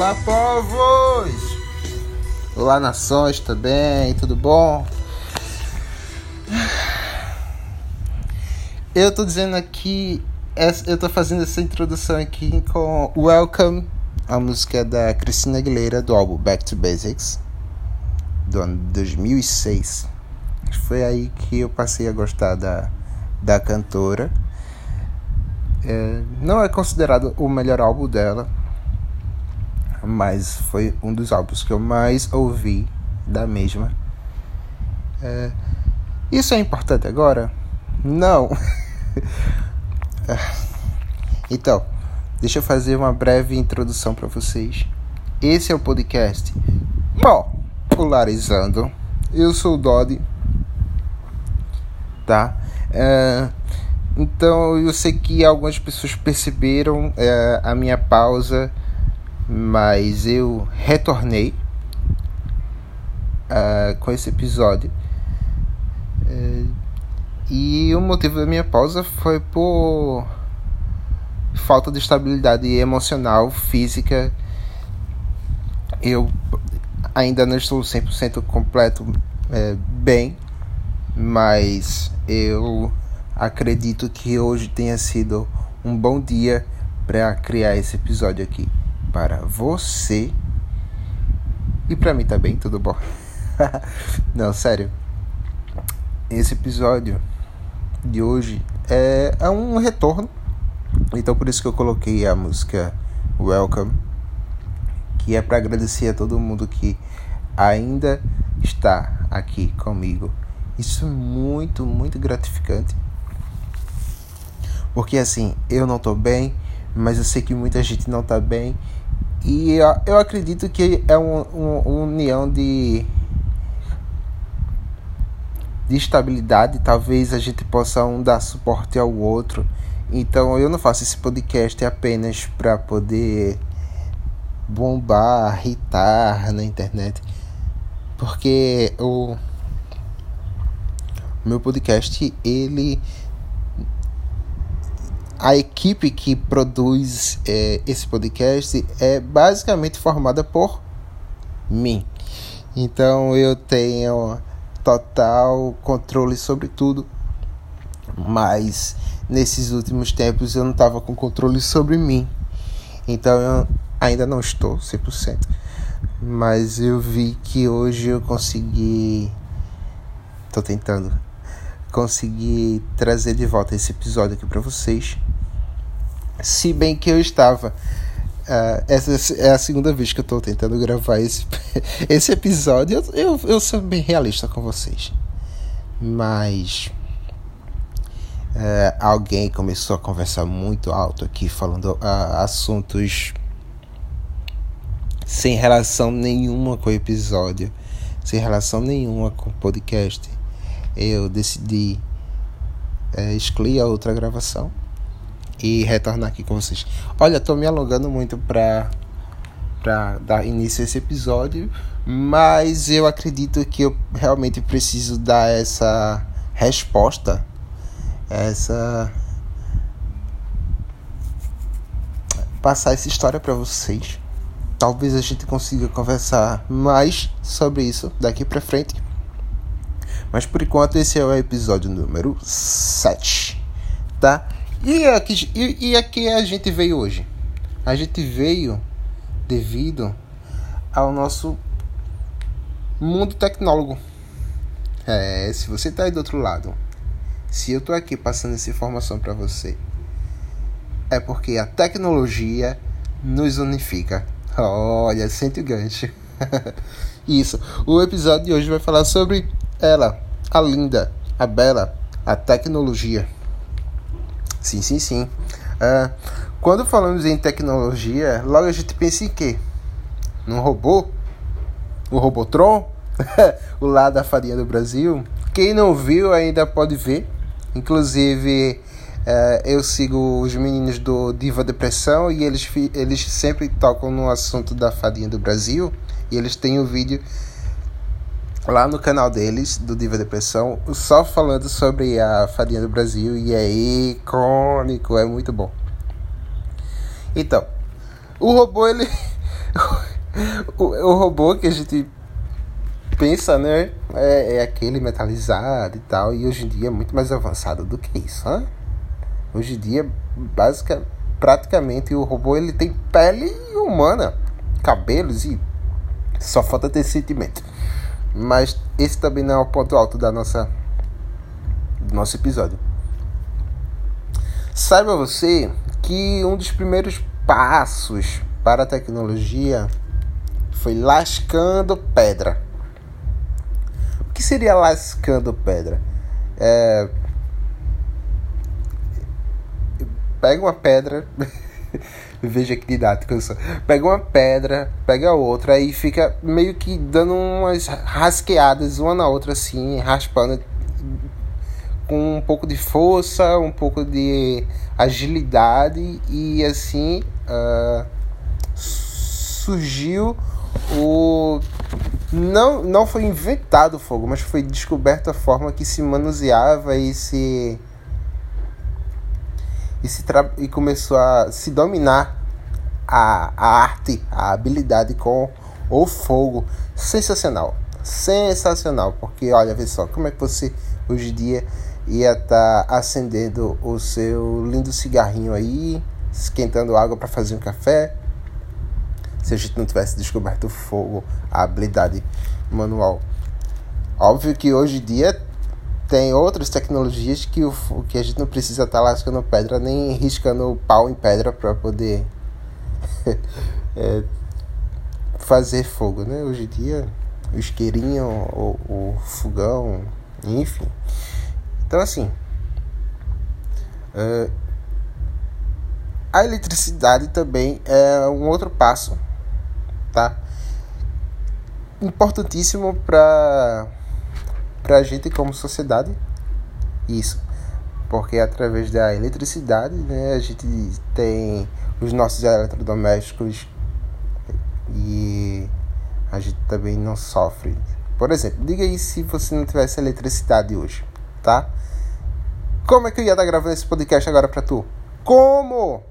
Olá, povos! Olá, nações também, tudo bom? Eu tô dizendo aqui, eu tô fazendo essa introdução aqui com Welcome, a música da Cristina Aguilera do álbum Back to Basics, do ano 2006. Foi aí que eu passei a gostar da, da cantora. É, não é considerado o melhor álbum dela, mas foi um dos álbuns que eu mais ouvi da mesma. É, isso é importante agora? Não. então, deixa eu fazer uma breve introdução para vocês. Esse é o podcast Popularizando. Eu sou o Dodi, tá? É, então eu sei que algumas pessoas perceberam é, a minha pausa mas eu retornei uh, com esse episódio. Uh, e o motivo da minha pausa foi por falta de estabilidade emocional, física. Eu ainda não estou 100% completo é, bem, mas eu acredito que hoje tenha sido um bom dia para criar esse episódio aqui para você. E para mim também, tudo bom? Não, sério. Esse episódio de hoje é, é um retorno. Então por isso que eu coloquei a música Welcome, que é para agradecer a todo mundo que ainda está aqui comigo. Isso é muito, muito gratificante. Porque assim, eu não tô bem, mas eu sei que muita gente não tá bem e eu acredito que é uma um, união de, de estabilidade. Talvez a gente possa um dar suporte ao outro. Então eu não faço esse podcast apenas para poder bombar, irritar na internet. Porque o meu podcast ele a equipe que produz é, esse podcast é basicamente formada por mim. Então eu tenho total controle sobre tudo, mas nesses últimos tempos eu não estava com controle sobre mim. Então eu ainda não estou 100%, mas eu vi que hoje eu consegui. Tô tentando conseguir trazer de volta esse episódio aqui para vocês. Se bem que eu estava. Uh, essa é a segunda vez que eu estou tentando gravar esse, esse episódio. Eu, eu, eu sou bem realista com vocês. Mas. Uh, alguém começou a conversar muito alto aqui, falando uh, assuntos sem relação nenhuma com o episódio, sem relação nenhuma com o podcast. Eu decidi uh, excluir a outra gravação e retornar aqui com vocês. Olha, tô me alongando muito para para dar início a esse episódio, mas eu acredito que eu realmente preciso dar essa resposta, essa passar essa história para vocês. Talvez a gente consiga conversar mais sobre isso daqui para frente. Mas por enquanto esse é o episódio número 7, tá? E aqui, e, e aqui a gente veio hoje? A gente veio devido ao nosso mundo tecnólogo. É, se você está aí do outro lado, se eu estou aqui passando essa informação para você, é porque a tecnologia nos unifica. Olha, sente o gancho. Isso. O episódio de hoje vai falar sobre ela, a linda, a bela, a tecnologia. Sim, sim, sim. Uh, quando falamos em tecnologia, logo a gente pensa em quê? Num robô? O Robotron? o lado da farinha do Brasil? Quem não viu ainda pode ver. Inclusive, uh, eu sigo os meninos do Diva Depressão e eles, eles sempre tocam no assunto da farinha do Brasil. E eles têm um vídeo lá no canal deles, do Diva Depressão, só falando sobre a farinha do Brasil e é icônico, é muito bom. Então, o robô ele o, robô que a gente pensa, né? É, é, aquele metalizado e tal. E hoje em dia é muito mais avançado do que isso, né? Hoje em dia, basicamente, praticamente o robô ele tem pele humana, cabelos e só falta ter sentimento. Mas esse também não é o ponto alto da nossa do nosso episódio. Saiba você que um dos primeiros passos para a tecnologia foi lascando pedra. O que seria lascando pedra? É... Pega uma pedra. Veja que didático eu sou. Pega uma pedra, pega outra, aí fica meio que dando umas rasqueadas uma na outra, assim, raspando com um pouco de força, um pouco de agilidade e assim uh, surgiu o não não foi inventado o fogo, mas foi descoberta a forma que se manuseava e se e se e começou a se dominar a, a arte, a habilidade com o fogo. Sensacional. Sensacional, porque olha, vê só, como é que você hoje em dia ia estar tá acendendo o seu lindo cigarrinho aí, esquentando água para fazer um café. Se a gente não tivesse descoberto o fogo, a habilidade manual. Óbvio que hoje em dia tem outras tecnologias que, o, que a gente não precisa estar tá lascando pedra nem riscando pau em pedra para poder é, fazer fogo, né? Hoje em dia, o isqueirinho, o, o fogão, enfim. Então, assim, uh, a eletricidade também é um outro passo, tá? Importantíssimo para a gente como sociedade, isso, porque através da eletricidade, né, a gente tem os nossos eletrodomésticos e a gente também não sofre. Por exemplo, diga aí se você não tivesse eletricidade hoje, tá? Como é que eu ia estar gravando esse podcast agora pra tu? Como?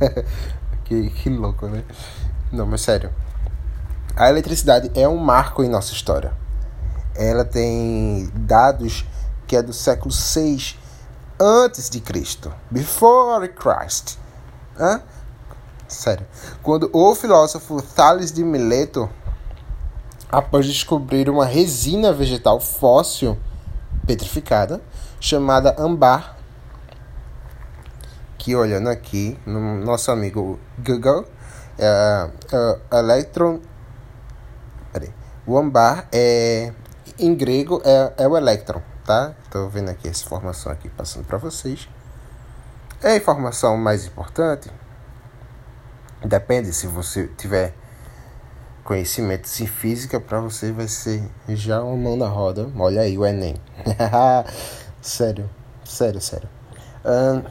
que, que louco, né? Não, mas sério. A eletricidade é um marco em nossa história. Ela tem dados que é do século 6 antes de Cristo. Before Christ. Hã? Sério. Quando o filósofo Thales de Mileto, após descobrir uma resina vegetal fóssil petrificada, chamada ambar, que olhando aqui no nosso amigo Google, é, é, electron, peraí, o ambar é em grego é, é o elétron, tá? Tô vendo aqui essa informação aqui passando para vocês. É a informação mais importante. Depende se você tiver conhecimentos em física para você vai ser já uma mão na roda. Olha aí o Enem. sério, sério, sério. Uh,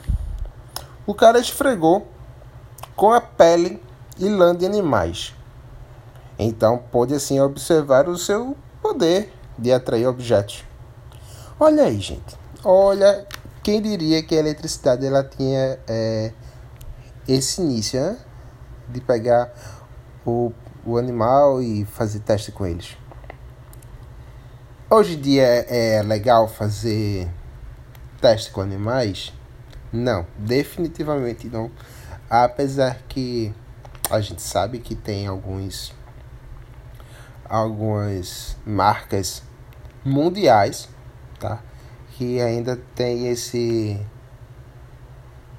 o cara esfregou com a pele e lã de animais. Então pôde assim observar o seu poder de atrair objetos. Olha aí, gente. Olha, quem diria que a eletricidade ela tinha é, esse início, né? De pegar o o animal e fazer teste com eles. Hoje em dia é legal fazer teste com animais? Não, definitivamente não. Apesar que a gente sabe que tem alguns algumas marcas mundiais, tá? Que ainda tem esse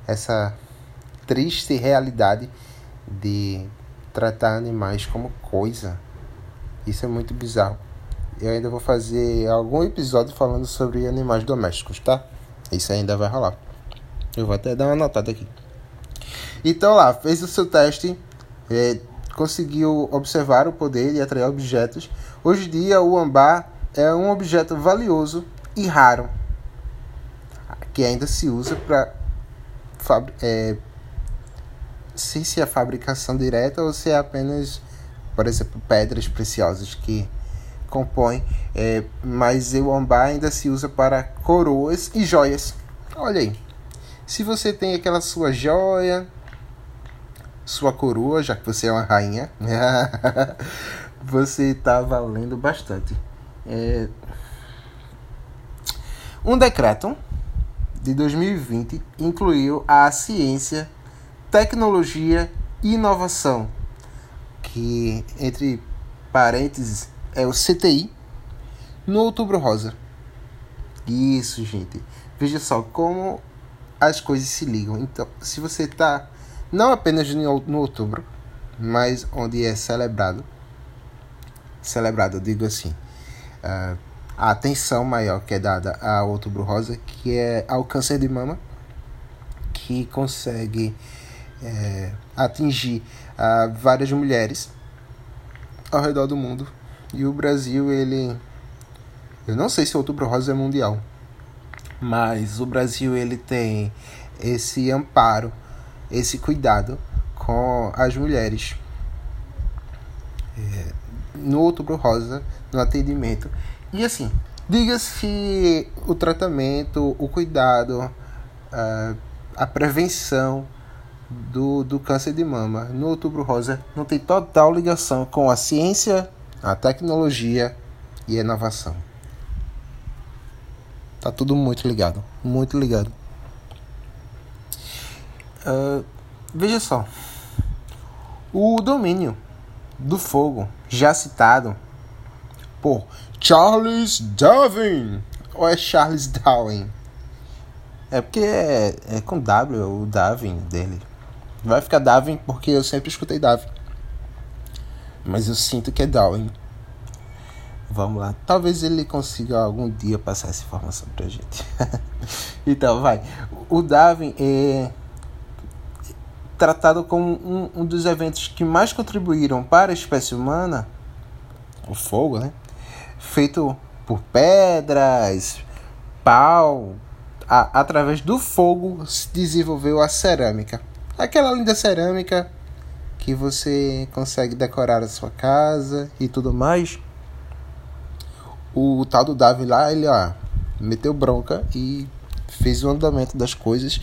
essa triste realidade de tratar animais como coisa. Isso é muito bizarro. Eu ainda vou fazer algum episódio falando sobre animais domésticos, tá? Isso ainda vai rolar. Eu vou até dar uma notada aqui. Então lá, fez o seu teste, é, conseguiu observar o poder de atrair objetos. Hoje em dia, o ambar é um objeto valioso e raro que ainda se usa para é, sei se é fabricação direta ou se é apenas, por exemplo, pedras preciosas que compõem, é, mas o ambar ainda se usa para coroas e joias. Olha aí, se você tem aquela sua joia, sua coroa, já que você é uma rainha, você está valendo bastante. É... Um decreto de 2020 incluiu a ciência, tecnologia e inovação, que entre parênteses é o CTI, no Outubro Rosa. Isso, gente. Veja só como as coisas se ligam. Então, se você está não apenas no outubro, mas onde é celebrado, celebrado, digo assim, uh, a atenção maior que é dada ao Outubro Rosa, que é ao câncer de mama, que consegue é, atingir uh, várias mulheres ao redor do mundo. E o Brasil, ele. Eu não sei se Outubro Rosa é mundial, mas o Brasil ele tem esse amparo, esse cuidado com as mulheres. É, no Outubro Rosa, no atendimento. E assim, diga-se o tratamento, o cuidado, a, a prevenção do, do câncer de mama no Outubro Rosa não tem total ligação com a ciência, a tecnologia e a inovação. Tá tudo muito ligado, muito ligado. Uh, veja só, o domínio do fogo, já citado por Charles Darwin, ou é Charles Darwin? É porque é, é com W o Darwin dele. Vai ficar Darwin porque eu sempre escutei Darwin. Mas eu sinto que é Darwin. Vamos lá. Talvez ele consiga algum dia passar essa informação pra gente. então, vai. O Darwin é tratado como um, um dos eventos que mais contribuíram para a espécie humana, o fogo, né? Feito por pedras, pau, a, através do fogo se desenvolveu a cerâmica. Aquela linda cerâmica que você consegue decorar a sua casa e tudo mais o tal do Davi lá, ele ó, meteu bronca e fez o andamento das coisas.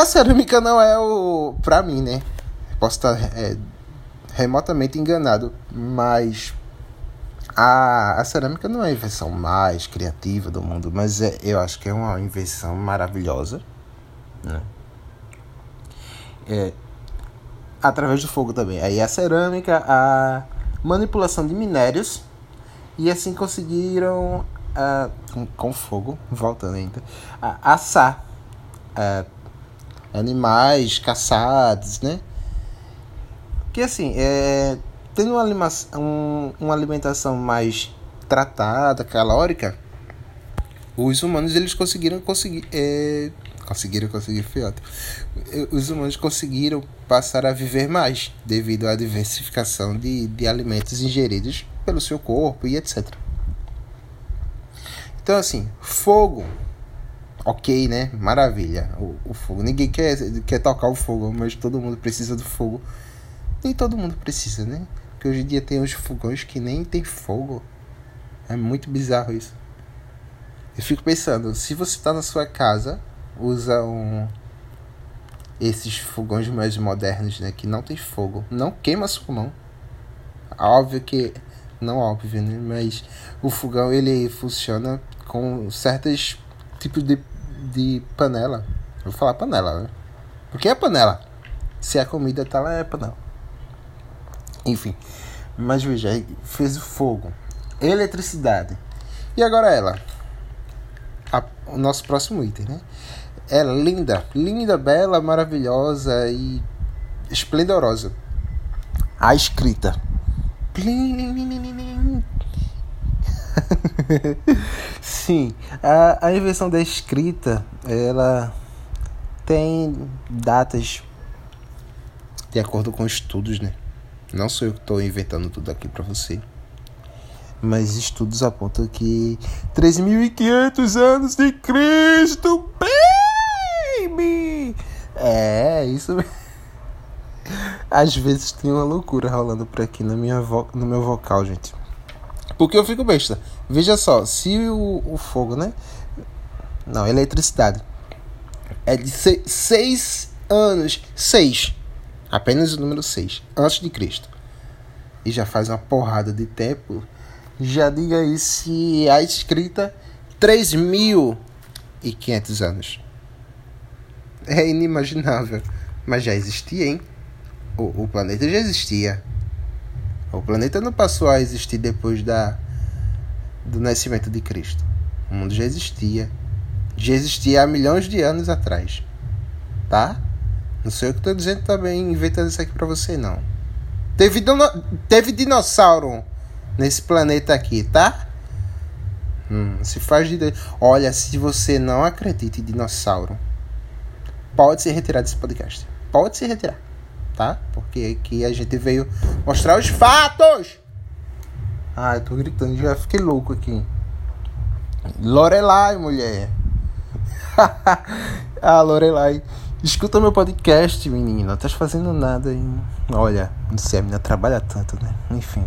A, cerâmica não é o. pra mim, né? Posso estar é, remotamente enganado, mas a, a cerâmica não é a invenção mais criativa do mundo, mas é, eu acho que é uma invenção maravilhosa. Né? É, através do fogo também. Aí a cerâmica, a manipulação de minérios e assim conseguiram uh, com, com, fogo, voltando ainda, uh, assar uh, animais caçados, né? Que assim, é, tendo uma, um, uma alimentação mais tratada, calórica, os humanos eles conseguiram conseguir é, conseguiram conseguir ótimo. Os humanos conseguiram passar a viver mais devido à diversificação de, de alimentos ingeridos pelo seu corpo e etc. Então assim, fogo, ok, né? Maravilha. O, o fogo, ninguém quer quer tocar o fogo, mas todo mundo precisa do fogo. Nem todo mundo precisa, né? Porque hoje em dia tem uns fogões que nem tem fogo. É muito bizarro isso. Eu fico pensando, se você está na sua casa usam esses fogões mais modernos, né, que não tem fogo, não queima sua mão. Óbvio que não óbvio, né, mas o fogão ele funciona com certos tipos de, de panela. vou falar panela, né? Porque é panela. Se a comida tá lá é panela. Enfim, mas veja, fez o fogo, eletricidade. E agora ela, a, o nosso próximo item, né? é linda, linda, bela, maravilhosa e esplendorosa. A escrita. Sim, a, a invenção da escrita, ela tem datas de acordo com estudos, né? Não sou eu que estou inventando tudo aqui para você. Mas estudos apontam que 3.500 anos de Cristo. É, isso Às vezes tem uma loucura rolando por aqui na minha vo... no meu vocal, gente. Porque eu fico besta. Veja só, se o, o fogo, né? Não, eletricidade. É de 6 anos, 6, apenas o número 6, antes de Cristo. E já faz uma porrada de tempo. Já diga aí se a escrita 3.500 anos. É inimaginável, mas já existia, hein? O, o planeta já existia. O planeta não passou a existir depois da do nascimento de Cristo. O mundo já existia. Já existia há milhões de anos atrás. Tá? Não sei o que estou dizendo também, inventando isso aqui para você, não. Teve, teve dinossauro nesse planeta aqui, tá? Hum, se faz de. Olha, se você não acredita em dinossauro, pode se retirar desse podcast. Pode se retirar, tá? Porque aqui a gente veio mostrar os fatos. Ah, eu tô gritando, já fiquei louco aqui. Lorelai, mulher. ah, Lorelai. Escuta meu podcast, menina. Tá fazendo nada aí. Olha, não sei, a menina trabalha tanto, né? Enfim.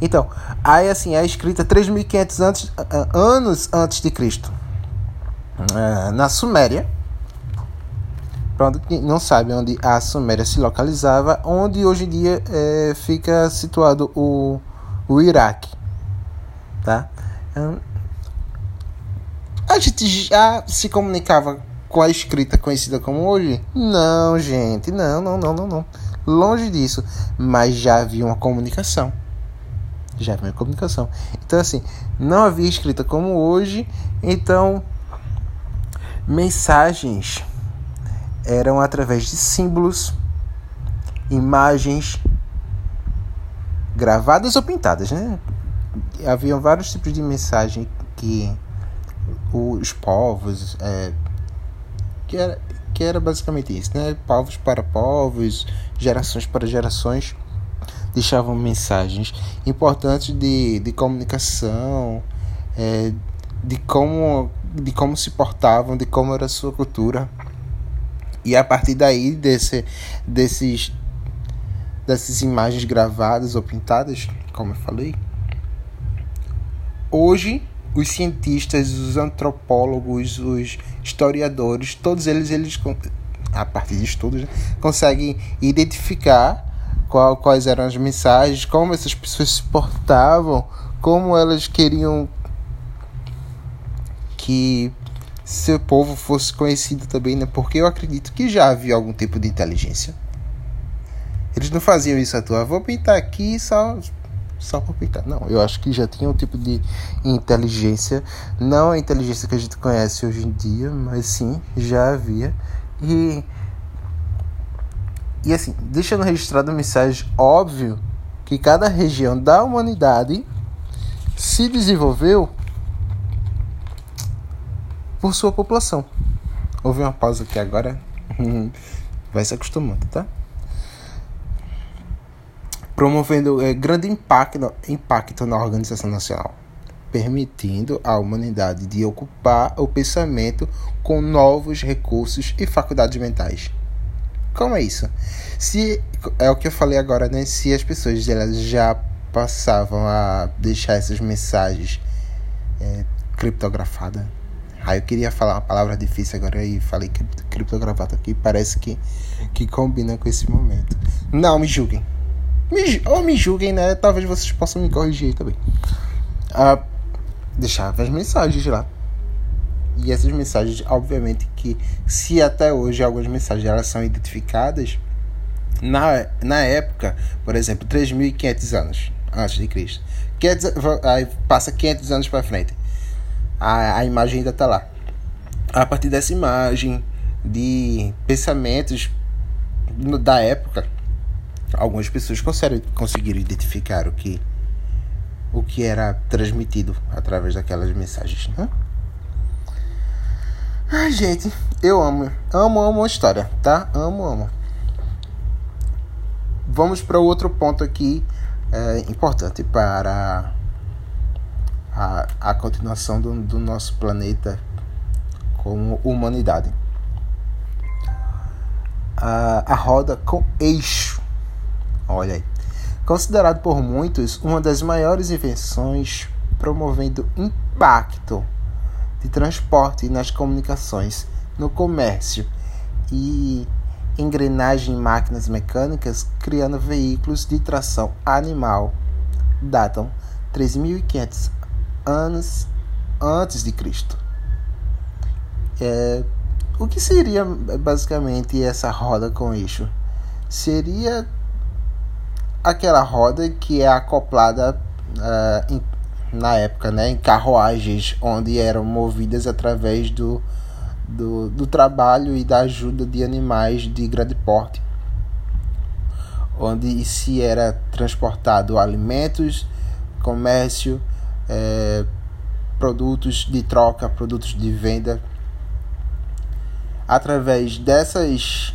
Então, aí assim, é escrita 3.500 antes, anos antes de Cristo. É, na Suméria. Quem não sabe onde a Suméria se localizava, onde hoje em dia é, fica situado o o Iraque, tá? A gente já se comunicava com a escrita conhecida como hoje? Não, gente, não, não, não, não, não. Longe disso, mas já havia uma comunicação. Já havia uma comunicação. Então assim, não havia escrita como hoje, então mensagens eram através de símbolos, imagens gravadas ou pintadas, né? Haviam vários tipos de mensagem que os povos é, que era que era basicamente isso, né? Povos para povos, gerações para gerações deixavam mensagens importantes de, de comunicação, é, de como de como se portavam, de como era a sua cultura. E a partir daí desse, desses dessas imagens gravadas ou pintadas, como eu falei. Hoje, os cientistas, os antropólogos, os historiadores, todos eles, eles a partir de estudos, né, conseguem identificar qual, quais eram as mensagens, como essas pessoas se portavam, como elas queriam que seu povo fosse conhecido também, né? Porque eu acredito que já havia algum tipo de inteligência eles não faziam isso à toa. Vou pintar aqui só só para pintar. Não, eu acho que já tinha um tipo de inteligência, não a inteligência que a gente conhece hoje em dia, mas sim, já havia. E e assim, deixando registrado a mensagem óbvio que cada região da humanidade se desenvolveu por sua população. Houve uma pausa aqui agora. Vai se acostumando, tá? Promovendo é, grande impacto, impacto na organização nacional, permitindo à humanidade de ocupar o pensamento com novos recursos e faculdades mentais. Como é isso? Se é o que eu falei agora, né? Se as pessoas elas já passavam a deixar essas mensagens é, criptografadas. Ah, eu queria falar uma palavra difícil agora e falei criptografado aqui. Parece que, que combina com esse momento. Não me julguem. Me, ou me julguem, né? Talvez vocês possam me corrigir também. Ah, deixava as mensagens lá. E essas mensagens, obviamente, que se até hoje algumas mensagens elas são identificadas, na, na época, por exemplo, 3.500 anos antes de Cristo, 500, aí passa 500 anos para frente, a, a imagem ainda está lá. A partir dessa imagem, de pensamentos da época, algumas pessoas conseguiram identificar o que o que era transmitido através daquelas mensagens. Né? Ai, gente, eu amo, amo, amo a história, tá? Amo, amo. Vamos para outro ponto aqui é, importante para a, a continuação do, do nosso planeta como humanidade. A, a roda com eixo Olha aí. Considerado por muitos uma das maiores invenções promovendo impacto de transporte nas comunicações, no comércio e, engrenagem em máquinas mecânicas, criando veículos de tração animal, datam 3.500 anos antes de Cristo. É, o que seria basicamente essa roda com eixo? Seria aquela roda que é acoplada uh, em, na época né, em carruagens, onde eram movidas através do, do, do trabalho e da ajuda de animais de grande porte, onde se era transportado alimentos, comércio, é, produtos de troca, produtos de venda. Através dessas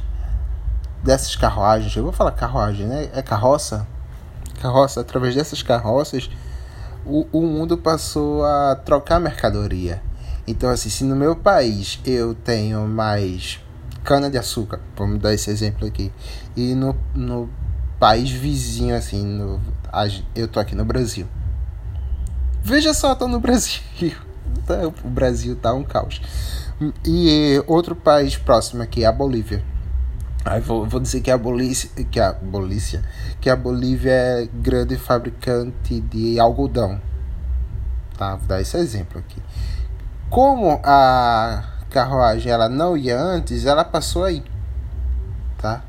dessas carruagens, eu vou falar carruagem, né? É carroça? Carroça, através dessas carroças, o, o mundo passou a trocar mercadoria. Então, assim, se no meu país eu tenho mais cana-de-açúcar, vamos dar esse exemplo aqui, e no, no país vizinho, assim, no, eu tô aqui no Brasil. Veja só, tô no Brasil. O Brasil tá um caos. E outro país próximo aqui, a Bolívia. Vou, vou dizer que a Bolívia, que a que a Bolívia é grande fabricante de algodão. Tá? Vou dar esse exemplo aqui. Como a carruagem ela não ia antes, ela passou aí, tá?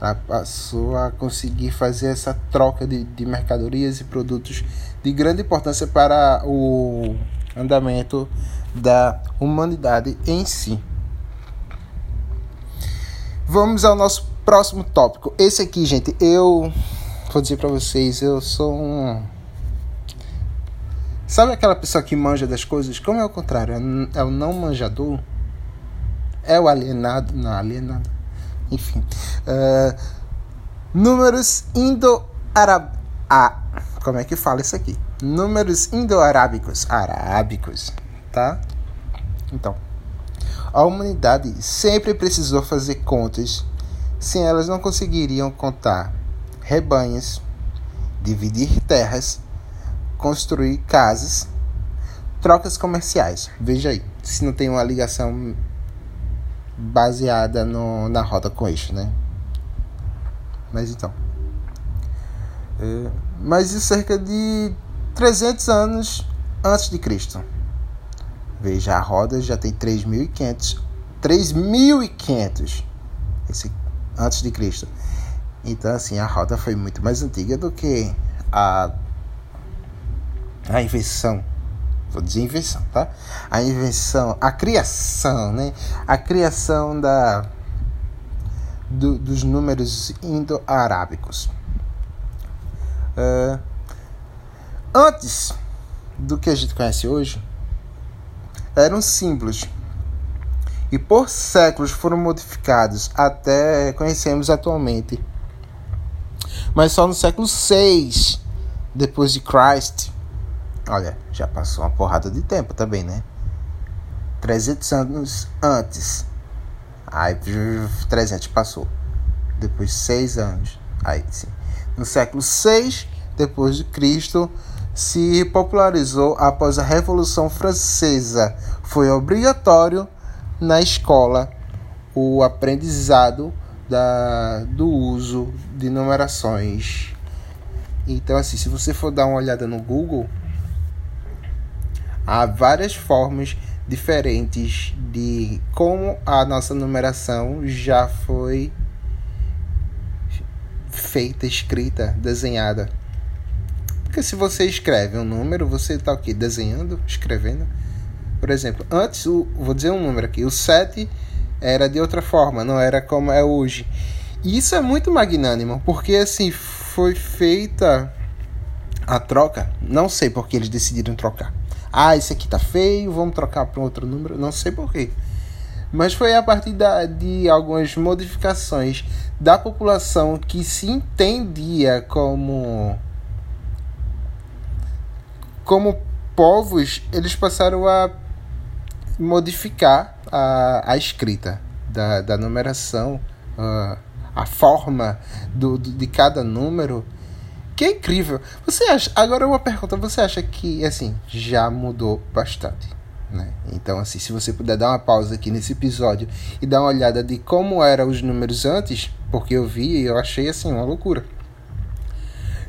Ela passou a conseguir fazer essa troca de, de mercadorias e produtos de grande importância para o andamento da humanidade em si. Vamos ao nosso próximo tópico. Esse aqui, gente, eu vou dizer para vocês, eu sou um Sabe aquela pessoa que manja das coisas? Como é o contrário? É o não manjador? É o alienado? Não, alienado. Enfim. Uh, números indo-arab... Ah, como é que fala isso aqui? Números indo-arábicos. Arábicos, tá? Então, a humanidade sempre precisou fazer contas, sem elas não conseguiriam contar rebanhos, dividir terras, construir casas, trocas comerciais. Veja aí, se não tem uma ligação baseada no, na roda com eixo, né? Mas então. É, mas isso cerca de 300 anos antes de Cristo. Veja, a roda já tem 3.500 3.500 esse antes de Cristo. Então assim, a roda foi muito mais antiga do que a a invenção vou dizer invenção, tá? A invenção, a criação, né? A criação da do, dos números indo-arábicos. Uh, antes do que a gente conhece hoje, eram símbolos e por séculos foram modificados até conhecemos atualmente. Mas só no século 6 depois de Christ Olha, já passou uma porrada de tempo também, né? 300 anos antes. Aí 300 passou. Depois 6 anos. Aí sim. No século 6 depois de Cristo se popularizou após a Revolução Francesa. Foi obrigatório na escola o aprendizado da, do uso de numerações. Então, assim, se você for dar uma olhada no Google, há várias formas diferentes de como a nossa numeração já foi feita, escrita, desenhada. Porque se você escreve um número, você está o quê? Desenhando, escrevendo. Por exemplo, antes, o, vou dizer um número aqui, o 7 era de outra forma, não era como é hoje. E isso é muito magnânimo, porque assim, foi feita a troca, não sei porque eles decidiram trocar ah, esse aqui tá feio, vamos trocar para outro número, não sei porquê. Mas foi a partir da, de algumas modificações da população que se entendia como como povos, eles passaram a modificar a, a escrita da, da numeração, a, a forma do, do, de cada número que é incrível. Você acha. Agora uma pergunta, você acha que assim, já mudou bastante? Né? Então, assim, se você puder dar uma pausa aqui nesse episódio e dar uma olhada de como eram os números antes, porque eu vi e eu achei assim uma loucura.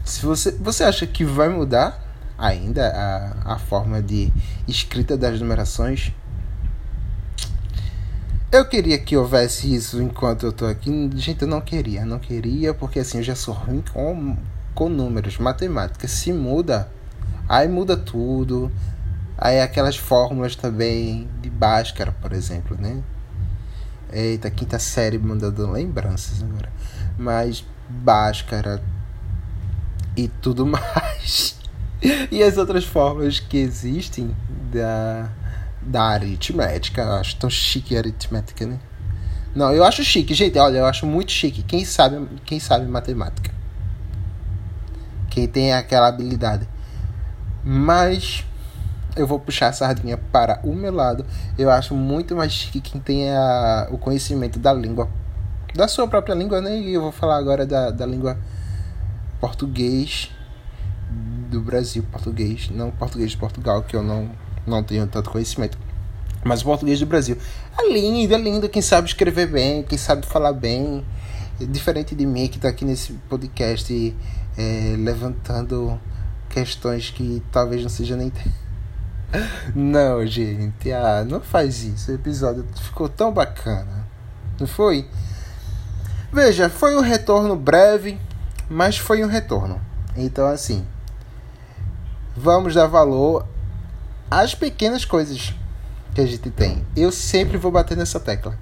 Se você, você acha que vai mudar ainda a, a forma de escrita das numerações? Eu queria que houvesse isso enquanto eu tô aqui. Gente, eu não queria, não queria, porque assim, eu já sou ruim com, com números, matemática. Se muda, aí muda tudo. Aí aquelas fórmulas também de Bhaskara, por exemplo, né? Eita, quinta série mandando lembranças agora. Mas Bhaskara e tudo mais. E as outras fórmulas que existem da, da aritmética. Eu acho tão chique a aritmética, né? Não, eu acho chique, gente. Olha, eu acho muito chique. Quem sabe, quem sabe matemática. Quem tem aquela habilidade. Mas eu vou puxar a sardinha para o meu lado. Eu acho muito mais chique quem tem a, o conhecimento da língua, da sua própria língua, né? E eu vou falar agora da, da língua português do Brasil, português, não português de Portugal, que eu não, não tenho tanto conhecimento. Mas o português do Brasil. É lindo, é lindo. Quem sabe escrever bem, quem sabe falar bem. Diferente de mim que está aqui nesse podcast é, levantando questões que talvez não seja nem não, gente, ah, não faz isso. O episódio ficou tão bacana. Não foi? Veja, foi um retorno breve, mas foi um retorno. Então, assim, vamos dar valor às pequenas coisas que a gente tem. Eu sempre vou bater nessa tecla.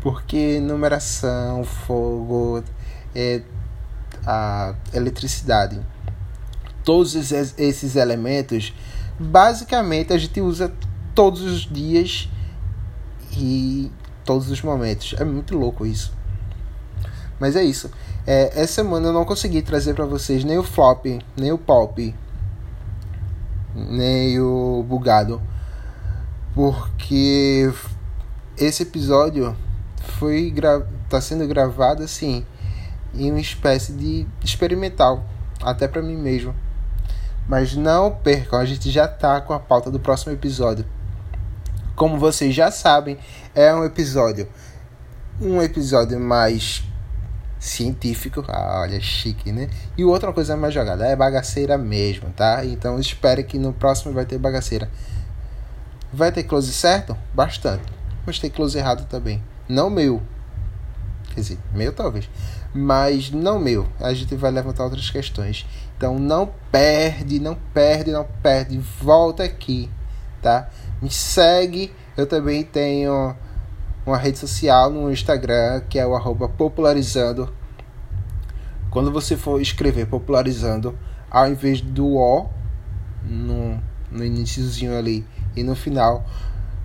Porque numeração, fogo, é, a eletricidade, todos esses elementos basicamente a gente usa todos os dias e todos os momentos. É muito louco isso. Mas é isso. É, essa semana eu não consegui trazer para vocês nem o flop, nem o pop, nem o bugado, porque esse episódio foi tá sendo gravado assim em uma espécie de experimental, até para mim mesmo. Mas não percam, a gente já tá com a pauta do próximo episódio. Como vocês já sabem, é um episódio um episódio mais científico, ah, olha, chique, né? E outra coisa mais jogada, é bagaceira mesmo, tá? Então espere que no próximo vai ter bagaceira. Vai ter close certo? Bastante. Mas tem close errado também. Não meu. Quer dizer, meu talvez. Mas não meu. A gente vai levantar outras questões. Então não perde, não perde, não perde. Volta aqui, tá? Me segue. Eu também tenho uma rede social no Instagram que é o arroba popularizando. Quando você for escrever popularizando, ao invés do O no, no iníciozinho ali e no final,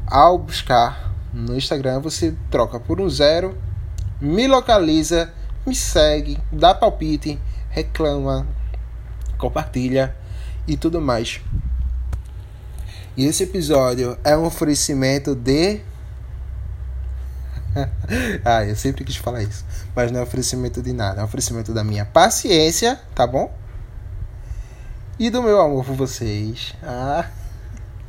ao buscar no Instagram, você troca por um zero, me localiza, me segue, dá palpite, reclama, compartilha e tudo mais. E esse episódio é um oferecimento de. ah, eu sempre quis falar isso. Mas não é oferecimento de nada. É oferecimento da minha paciência, tá bom? E do meu amor por vocês. Ah.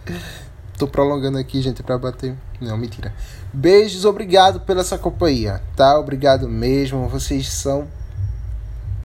Tô prolongando aqui, gente, pra bater. Não, mentira. Beijos, obrigado pela sua companhia, tá? Obrigado mesmo. Vocês são